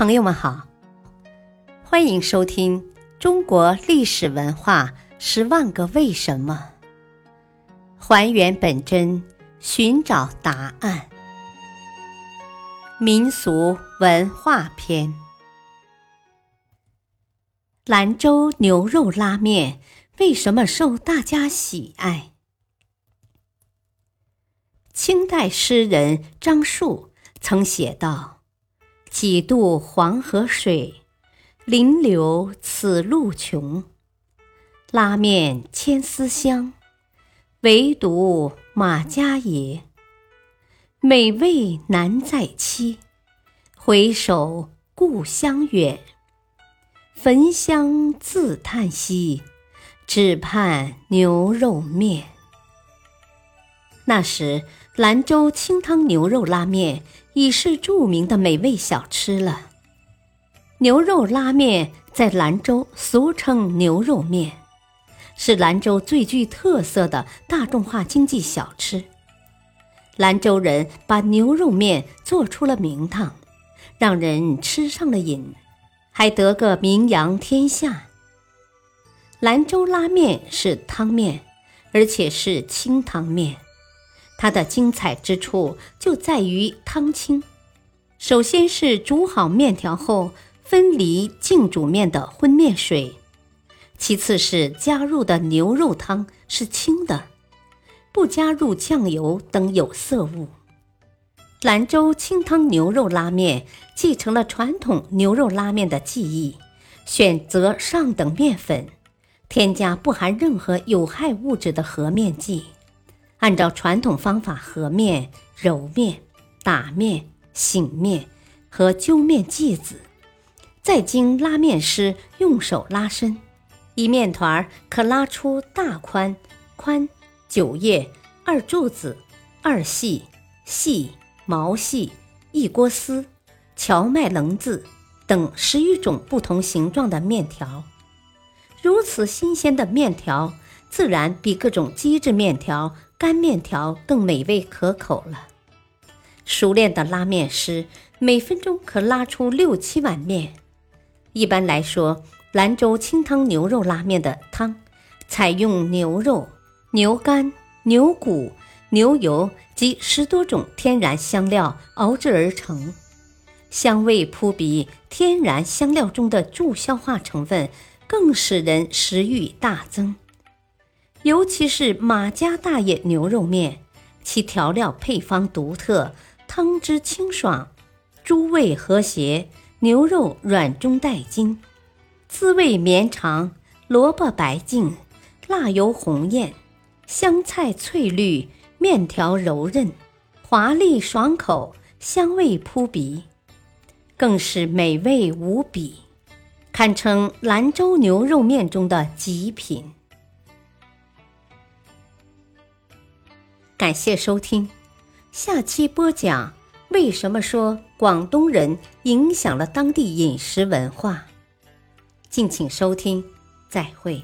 朋友们好，欢迎收听《中国历史文化十万个为什么》，还原本真，寻找答案。民俗文化篇：兰州牛肉拉面为什么受大家喜爱？清代诗人张树曾写道：“几度黄河水，临流此路穷。拉面千丝香，唯独马家野。美味难再期，回首故乡远。焚香自叹息，只盼牛肉面。”那时。兰州清汤牛肉拉面已是著名的美味小吃了。牛肉拉面在兰州俗称牛肉面，是兰州最具特色的大众化经济小吃。兰州人把牛肉面做出了名堂，让人吃上了瘾，还得个名扬天下。兰州拉面是汤面，而且是清汤面。它的精彩之处就在于汤清。首先是煮好面条后分离净煮面的荤面水，其次是加入的牛肉汤是清的，不加入酱油等有色物。兰州清汤牛肉拉面继承了传统牛肉拉面的技艺，选择上等面粉，添加不含任何有害物质的和面剂。按照传统方法和面、揉面、打面、醒面和揪面剂子，再经拉面师用手拉伸，一面团儿可拉出大宽、宽、九叶、二柱子、二细、细、毛细、一锅丝、荞麦棱子等十余种不同形状的面条。如此新鲜的面条，自然比各种机制面条。干面条更美味可口了。熟练的拉面师每分钟可拉出六七碗面。一般来说，兰州清汤牛肉拉面的汤采用牛肉、牛肝、牛骨、牛油及十多种天然香料熬制而成，香味扑鼻。天然香料中的助消化成分更使人食欲大增。尤其是马家大爷牛肉面，其调料配方独特，汤汁清爽，猪味和谐，牛肉软中带筋，滋味绵长，萝卜白净，辣油红艳，香菜翠绿，面条柔韧，华丽爽口，香味扑鼻，更是美味无比，堪称兰州牛肉面中的极品。感谢收听，下期播讲为什么说广东人影响了当地饮食文化。敬请收听，再会。